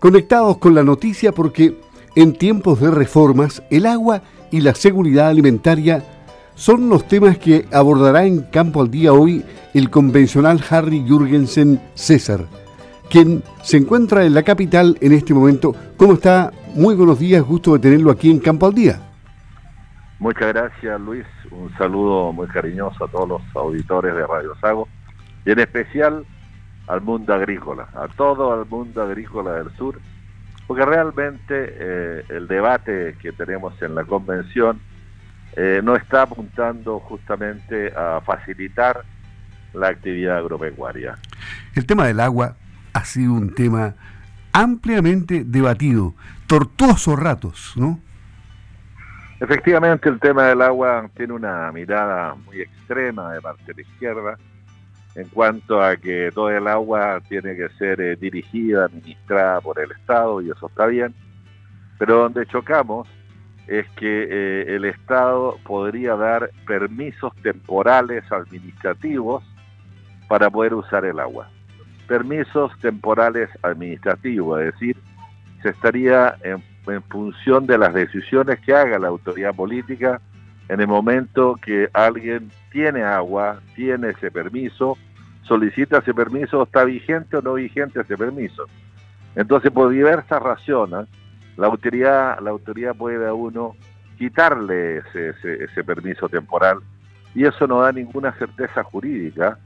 Conectados con la noticia porque en tiempos de reformas el agua y la seguridad alimentaria son los temas que abordará en Campo al Día hoy el convencional Harry Jürgensen César, quien se encuentra en la capital en este momento. ¿Cómo está? Muy buenos días, gusto de tenerlo aquí en Campo al Día. Muchas gracias Luis, un saludo muy cariñoso a todos los auditores de Radio Sago y en especial al mundo agrícola, a todo el mundo agrícola del sur, porque realmente eh, el debate que tenemos en la convención eh, no está apuntando justamente a facilitar la actividad agropecuaria. El tema del agua ha sido un tema ampliamente debatido, tortuosos ratos, ¿no? Efectivamente, el tema del agua tiene una mirada muy extrema de parte de la izquierda, en cuanto a que todo el agua tiene que ser eh, dirigida, administrada por el Estado, y eso está bien, pero donde chocamos es que eh, el Estado podría dar permisos temporales administrativos para poder usar el agua. Permisos temporales administrativos, es decir, se estaría en, en función de las decisiones que haga la autoridad política en el momento que alguien tiene agua, tiene ese permiso, solicita ese permiso, está vigente o no vigente ese permiso. Entonces, por diversas razones, la autoridad, la autoridad puede a uno quitarle ese, ese, permiso temporal y eso no da ninguna certeza jurídica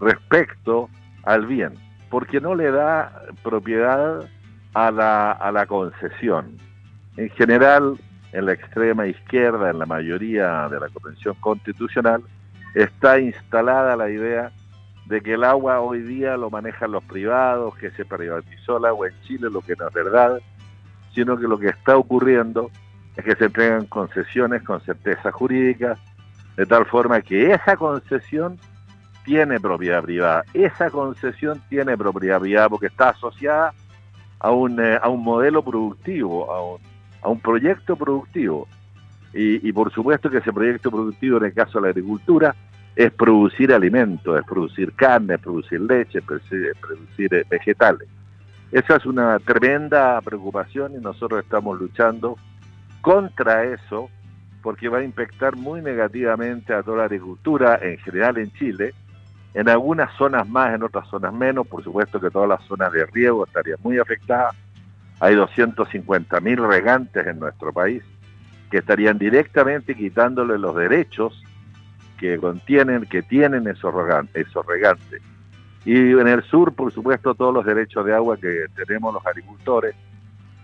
respecto al bien, porque no le da propiedad a la, a la concesión. En general, en la extrema izquierda, en la mayoría de la Convención Constitucional, está instalada la idea de que el agua hoy día lo manejan los privados, que se privatizó el agua en Chile, lo que no es verdad, sino que lo que está ocurriendo es que se entregan concesiones con certeza jurídica, de tal forma que esa concesión tiene propiedad privada. Esa concesión tiene propiedad privada porque está asociada a un, eh, a un modelo productivo, a un, a un proyecto productivo. Y, y, por supuesto que ese proyecto productivo, en el caso de la agricultura, es producir alimentos, es producir carne, es producir leche, es producir eh, vegetales. Esa es una tremenda preocupación y nosotros estamos luchando contra eso porque va a impactar muy negativamente a toda la agricultura en general en Chile, en algunas zonas más, en otras zonas menos, por supuesto que todas las zonas de riego estarían muy afectadas. Hay 250 mil regantes en nuestro país que estarían directamente quitándole los derechos que contienen, que tienen esos esos regantes. Y en el sur, por supuesto, todos los derechos de agua que tenemos los agricultores,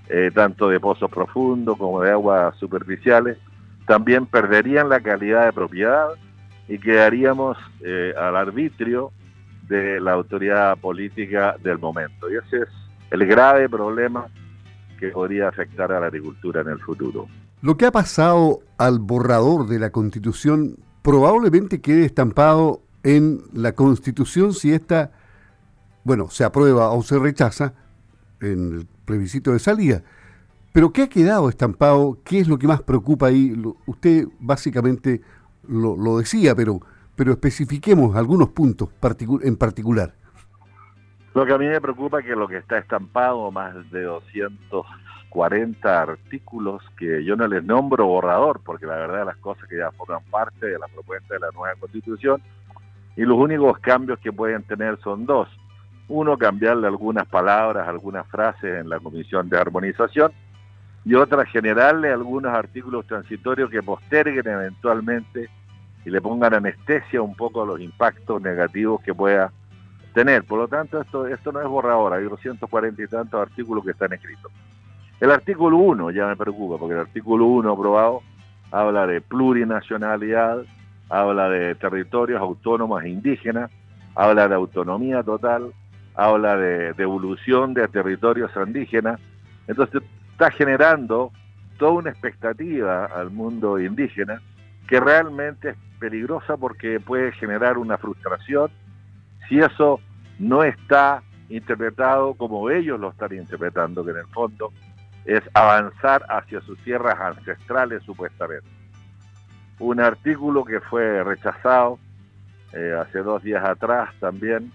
eh, tanto de pozos profundos como de aguas superficiales, también perderían la calidad de propiedad y quedaríamos eh, al arbitrio de la autoridad política del momento. Y ese es el grave problema que podría afectar a la agricultura en el futuro. Lo que ha pasado al borrador de la Constitución probablemente quede estampado en la Constitución si esta, bueno, se aprueba o se rechaza en el plebiscito de salida. Pero ¿qué ha quedado estampado? ¿Qué es lo que más preocupa ahí? usted básicamente lo, decía, pero, pero especifiquemos algunos puntos en particular. Lo que a mí me preocupa es que lo que está estampado, más de 240 artículos, que yo no les nombro borrador, porque la verdad las cosas que ya forman parte de la propuesta de la nueva constitución, y los únicos cambios que pueden tener son dos uno, cambiarle algunas palabras, algunas frases en la comisión de armonización, y otra, generarle algunos artículos transitorios que posterguen eventualmente y le pongan anestesia un poco a los impactos negativos que pueda tener. Por lo tanto, esto, esto no es borrador, hay 240 y tantos artículos que están escritos. El artículo 1 ya me preocupa, porque el artículo 1 aprobado habla de plurinacionalidad, habla de territorios autónomos e indígenas, habla de autonomía total, habla de devolución de territorios indígenas, entonces está generando toda una expectativa al mundo indígena que realmente es peligrosa porque puede generar una frustración si eso no está interpretado como ellos lo están interpretando, que en el fondo es avanzar hacia sus tierras ancestrales supuestamente. Un artículo que fue rechazado eh, hace dos días atrás también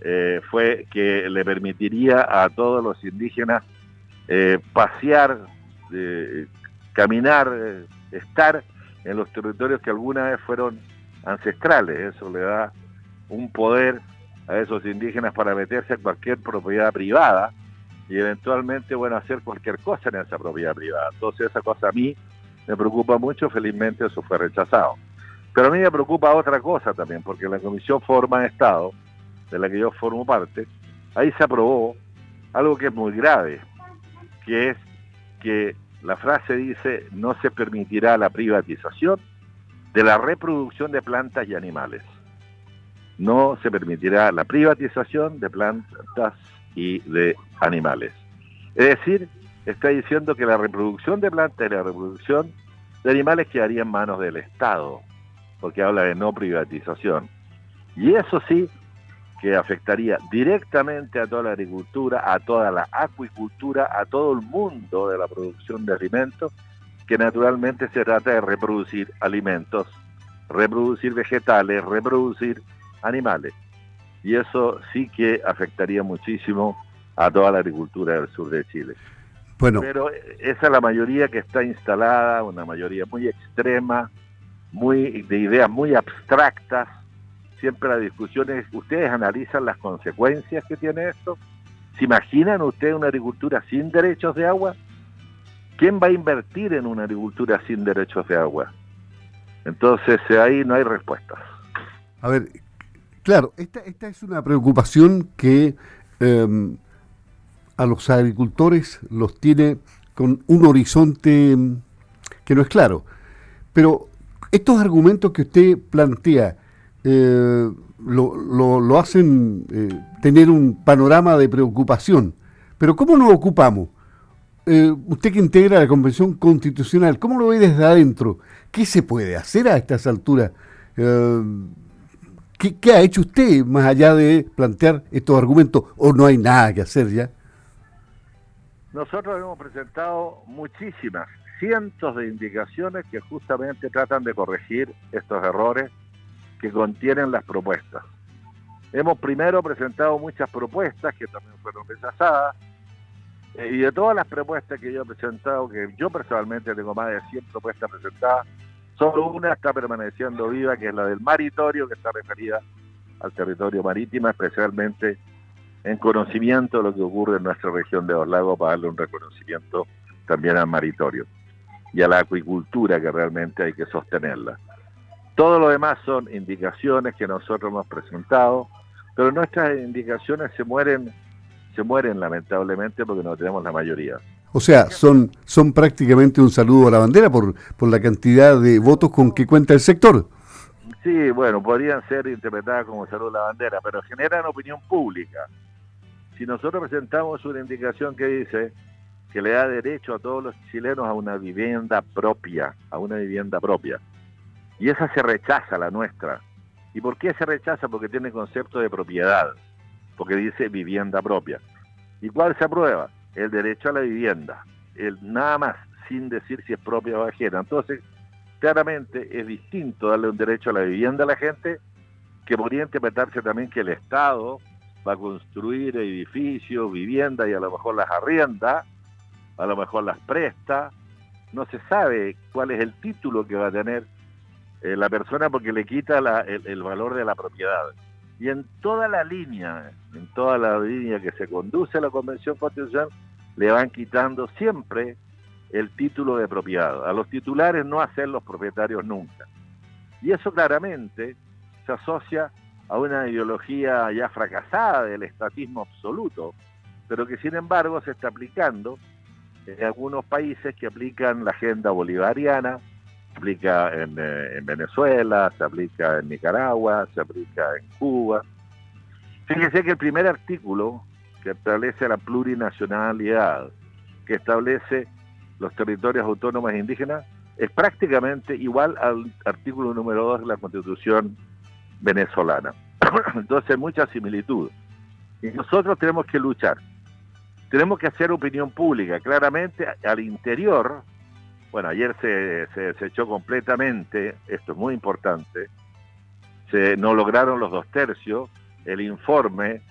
eh, fue que le permitiría a todos los indígenas eh, pasear, caminar, estar en los territorios que alguna vez fueron ancestrales. Eso le da un poder a esos indígenas para meterse en cualquier propiedad privada y eventualmente, bueno, hacer cualquier cosa en esa propiedad privada. Entonces esa cosa a mí me preocupa mucho, felizmente eso fue rechazado. Pero a mí me preocupa otra cosa también, porque la Comisión Forma de Estado, de la que yo formo parte, ahí se aprobó algo que es muy grave, que es que la frase dice no se permitirá la privatización de la reproducción de plantas y animales. No se permitirá la privatización de plantas y de animales. Es decir, está diciendo que la reproducción de plantas y la reproducción de animales quedaría en manos del Estado, porque habla de no privatización. Y eso sí que afectaría directamente a toda la agricultura, a toda la acuicultura, a todo el mundo de la producción de alimentos, que naturalmente se trata de reproducir alimentos, reproducir vegetales, reproducir animales. Y eso sí que afectaría muchísimo a toda la agricultura del sur de Chile. Bueno. Pero esa es la mayoría que está instalada, una mayoría muy extrema, muy de ideas muy abstractas. Siempre la discusión es, ¿ustedes analizan las consecuencias que tiene esto? ¿Se imaginan ustedes una agricultura sin derechos de agua? ¿Quién va a invertir en una agricultura sin derechos de agua? Entonces ahí no hay respuestas. A ver, claro, esta, esta es una preocupación que em, a los agricultores los tiene con un horizonte em, que no es claro. Pero estos argumentos que usted plantea eh, lo, hacen eh, tener un panorama de preocupación. Pero ¿cómo nos ocupamos? Eh, usted que integra la Convención Constitucional, ¿cómo lo ve desde adentro? ¿Qué se puede hacer a estas alturas? ¿Qué, ¿Qué ha hecho usted más allá de plantear estos argumentos? ¿O no hay nada que hacer ya? Nosotros hemos presentado muchísimas cientos de indicaciones que justamente tratan de corregir estos errores que contienen las propuestas. Hemos primero presentado muchas propuestas que también fueron rechazadas, eh, y de todas las propuestas que yo he presentado, que yo personalmente tengo más de 100 propuestas presentadas, solo una está permaneciendo viva, que es la del maritorio, que está referida al territorio marítimo, especialmente en conocimiento de lo que ocurre en nuestra región de los lagos, para darle un reconocimiento también al maritorio y a la acuicultura que realmente hay que sostenerla. Todo lo demás son indicaciones que nosotros hemos presentado, pero nuestras indicaciones se mueren, se mueren lamentablemente porque no tenemos la mayoría. O sea, son, son prácticamente un saludo a la bandera por, por la cantidad de votos con que cuenta el sector. Sí, bueno, podrían ser interpretadas como saludo a la bandera, pero generan opinión pública. Si nosotros presentamos una indicación que dice que le da derecho a todos los chilenos a una vivienda propia, a una vivienda propia. Y esa se rechaza, la nuestra. ¿Y por qué se rechaza? Porque tiene concepto de propiedad, porque dice vivienda propia. ¿Y cuál se aprueba? El derecho a la vivienda, el nada más, sin decir si es propia o ajena. Entonces, claramente es distinto darle un derecho a la vivienda a la gente que podría interpretarse también que el Estado va a construir edificios, viviendas y a lo mejor las arrienda a lo mejor las presta, no se sabe cuál es el título que va a tener eh, la persona porque le quita el, valor de la propiedad. Y en toda la línea, en toda la línea que se conduce a la Convención Constitucional, le van quitando siempre el título de propiedad. A los titulares no a ser los propietarios nunca. Y eso claramente se asocia a una ideología ya fracasada del estatismo absoluto, pero que sin embargo se está aplicando en algunos países que aplican la agenda bolivariana, se aplica eh, en, Venezuela, se aplica en Nicaragua, se aplica en Cuba. Fíjense que el primer artículo que establece la plurinacionalidad, que establece los territorios autónomos indígenas, es prácticamente igual al artículo número 2 de la Constitución venezolana. Entonces, mucha similitud. Y nosotros tenemos que luchar tenemos que hacer opinión pública. Claramente al interior, bueno, ayer se, se, echó completamente, esto es muy importante, se, no lograron los dos tercios, el informe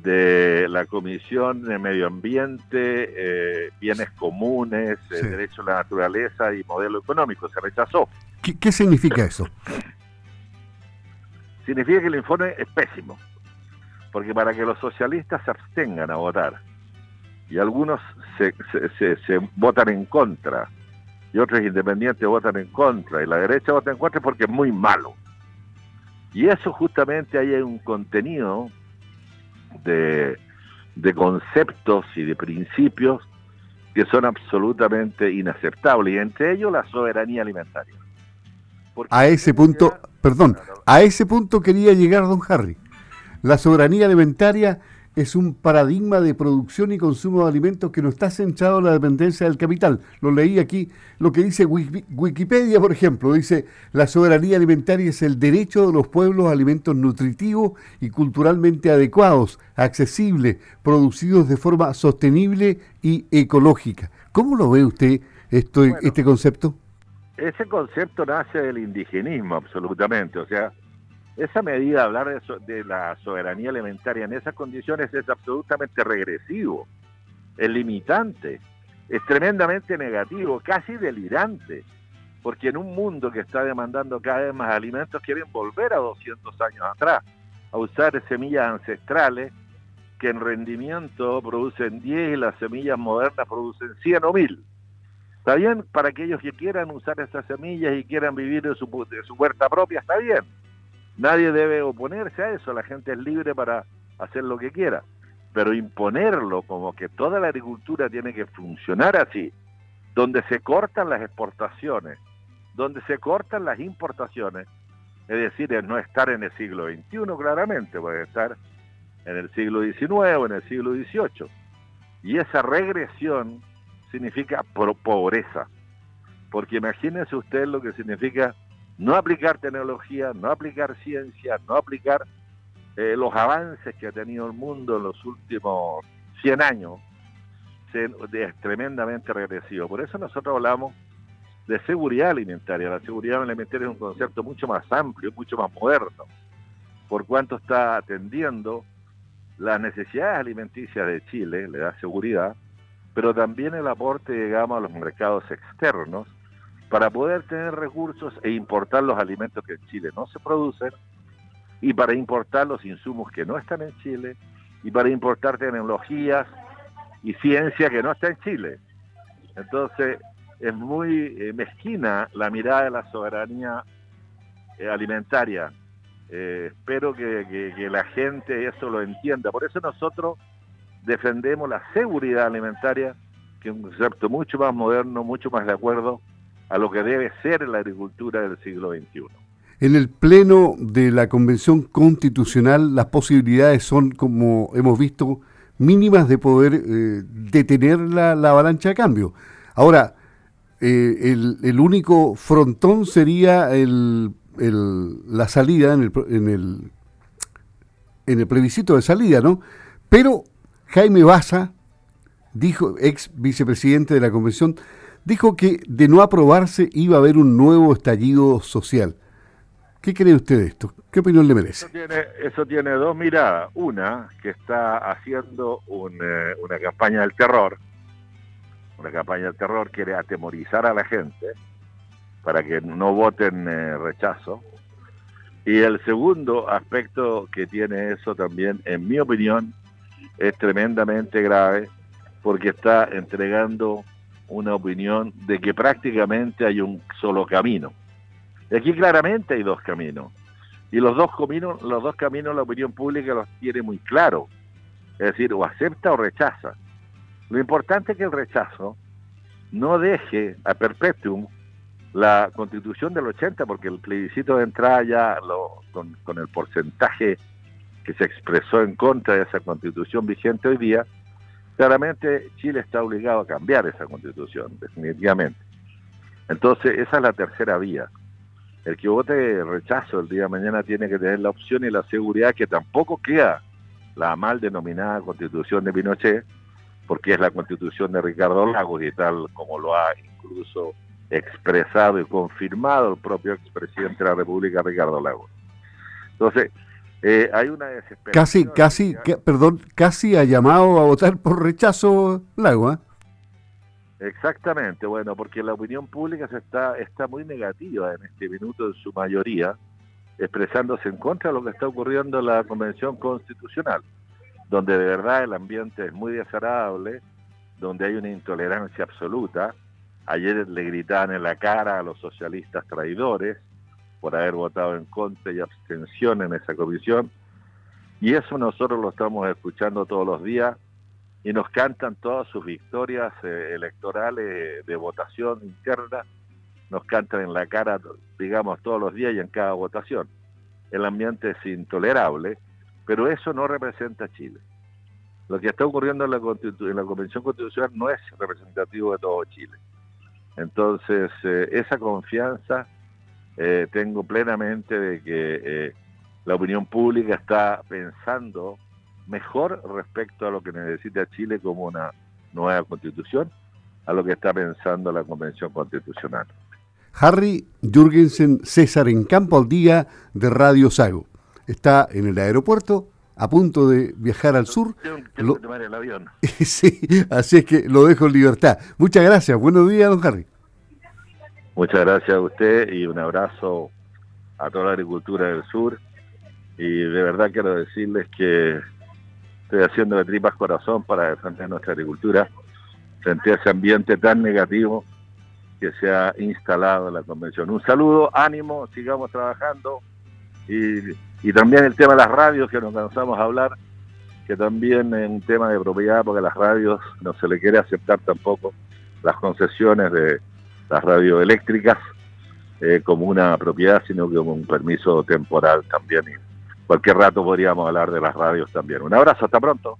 de la Comisión de Medio Ambiente, eh, Bienes Comunes, eh, Derecho a la Naturaleza y Modelo Económico. Se rechazó. ¿Qué, significa eso? Significa que el informe es pésimo, porque para que los socialistas se abstengan a votar y algunos se, se votan en contra y otros independientes votan en contra y la derecha vota en contra porque es muy malo. Y eso justamente hay un contenido de, conceptos y de principios que son absolutamente inaceptables, y entre ellos la soberanía alimentaria. a ese punto, perdón, a ese punto quería llegar don Harry. La soberanía alimentaria es un paradigma de producción y consumo de alimentos que no está centrado en la dependencia del capital. Lo leí aquí, lo que dice Wikipedia, por ejemplo, dice, la soberanía alimentaria es el derecho de los pueblos a alimentos nutritivos y culturalmente adecuados, accesibles, producidos de forma sostenible y ecológica. ¿Cómo lo ve usted esto, este concepto? Ese concepto nace del indigenismo, absolutamente, o sea, esa medida, hablar de, de, la soberanía alimentaria en esas condiciones es absolutamente regresivo, es limitante, es tremendamente negativo, casi delirante, porque en un mundo que está demandando cada vez más alimentos quieren volver a 200 años atrás, a usar semillas ancestrales que en rendimiento producen 10 y las semillas modernas producen 100 o 1000. Está bien para aquellos que quieran usar esas semillas y quieran vivir de su, de su huerta propia, está bien Nadie debe oponerse a eso, la gente es libre para hacer lo que quiera, pero imponerlo como que toda la agricultura tiene que funcionar así, donde se cortan las exportaciones, donde se cortan las importaciones, es decir, es no estar en el siglo XXI claramente, puede estar en el siglo XIX o en el siglo XVIII. Y esa regresión significa pobreza, porque imagínense usted lo que significa no aplicar tecnología, no aplicar ciencia, no aplicar eh, los avances que ha tenido el mundo en los últimos 100 años, es tremendamente regresivo. Por eso nosotros hablamos de seguridad alimentaria. La seguridad alimentaria es un concepto mucho más amplio, mucho más moderno, por cuanto está atendiendo las necesidades alimenticias de Chile, le da seguridad, pero también el aporte, digamos, a los mercados externos, para poder tener recursos e importar los alimentos que en Chile no se producen y para importar los insumos que no están en Chile y para importar tecnologías y ciencia que no está en Chile. Entonces, es muy eh, mezquina la mirada de la soberanía eh, alimentaria. Eh, espero que, que la gente eso lo entienda. Por eso nosotros defendemos la seguridad alimentaria, que es un concepto mucho más moderno, mucho más de acuerdo a lo que debe ser la agricultura del siglo XXI. En el pleno de la Convención Constitucional las posibilidades son, como hemos visto, mínimas de poder eh, detener la, avalancha de cambio. Ahora, eh, el, único frontón sería la salida en el, en, el, en el plebiscito de salida, ¿no? Pero Jaime Baza, dijo, ex vicepresidente de la Convención, dijo que de no aprobarse iba a haber un nuevo estallido social. ¿Qué cree usted de esto? ¿Qué opinión le merece? Eso tiene, dos miradas. Una, que está haciendo eh, una campaña del terror. Una campaña del terror quiere atemorizar a la gente para que no voten eh, rechazo. Y el segundo aspecto que tiene eso también, en mi opinión, es tremendamente grave porque está entregando una opinión de que prácticamente hay un solo camino. Aquí claramente hay dos caminos. Y los dos caminos, los dos caminos la opinión pública los tiene muy claro. Es decir, o acepta o rechaza. Lo importante es que el rechazo no deje a perpetuum la constitución del 80, porque el plebiscito de entrada ya lo, con el porcentaje que se expresó en contra de esa constitución vigente hoy día, Claramente Chile está obligado a cambiar esa constitución, definitivamente. Entonces, esa es la tercera vía. El que vote rechazo el día de mañana tiene que tener la opción y la seguridad que tampoco queda la mal denominada constitución de Pinochet, porque es la constitución de Ricardo Lagos y tal como lo ha incluso expresado y confirmado el propio expresidente de la República, Ricardo Lagos. Entonces, Eh, hay una desesperación. Casi, casi, perdón, casi ha llamado a votar por rechazo Lagua. Exactamente, bueno, porque la opinión pública se está, está muy negativa en este minuto en su mayoría, expresándose en contra de lo que está ocurriendo en la Convención Constitucional, donde de verdad el ambiente es muy desagradable, donde hay una intolerancia absoluta. Ayer le gritaban en la cara a los socialistas traidores por haber votado en contra y abstención en esa comisión. Y eso nosotros lo estamos escuchando todos los días y nos cantan todas sus victorias eh, electorales de votación interna, nos cantan en la cara, digamos, todos los días y en cada votación. El ambiente es intolerable, pero eso no representa a Chile. Lo que está ocurriendo en la, la Convención Constitucional no es representativo de todo Chile. Entonces, eh, esa confianza eh, tengo plenamente de que la opinión pública está pensando mejor respecto a lo que necesita Chile como una nueva constitución, a lo que está pensando la Convención Constitucional. Harry Jürgensen César en Campo al Día de Radio Sago. Está en el aeropuerto a punto de viajar al sur. Tengo, que tomar el avión. sí, así es que lo dejo en libertad. Muchas gracias. Buenos días, don Harry. Muchas gracias a usted y un abrazo a toda la agricultura del sur. Y de verdad quiero decirles que estoy haciendo de tripas corazón para defender nuestra agricultura frente a ese ambiente tan negativo que se ha instalado en la convención. Un saludo, ánimo, sigamos trabajando y, también el tema de las radios que nos cansamos a hablar, que también es un tema de propiedad porque a las radios no se le quiere aceptar tampoco las concesiones de las radioeléctricas eh, como una propiedad, sino como un permiso temporal también cualquier rato podríamos hablar de las radios también. Un abrazo, hasta pronto.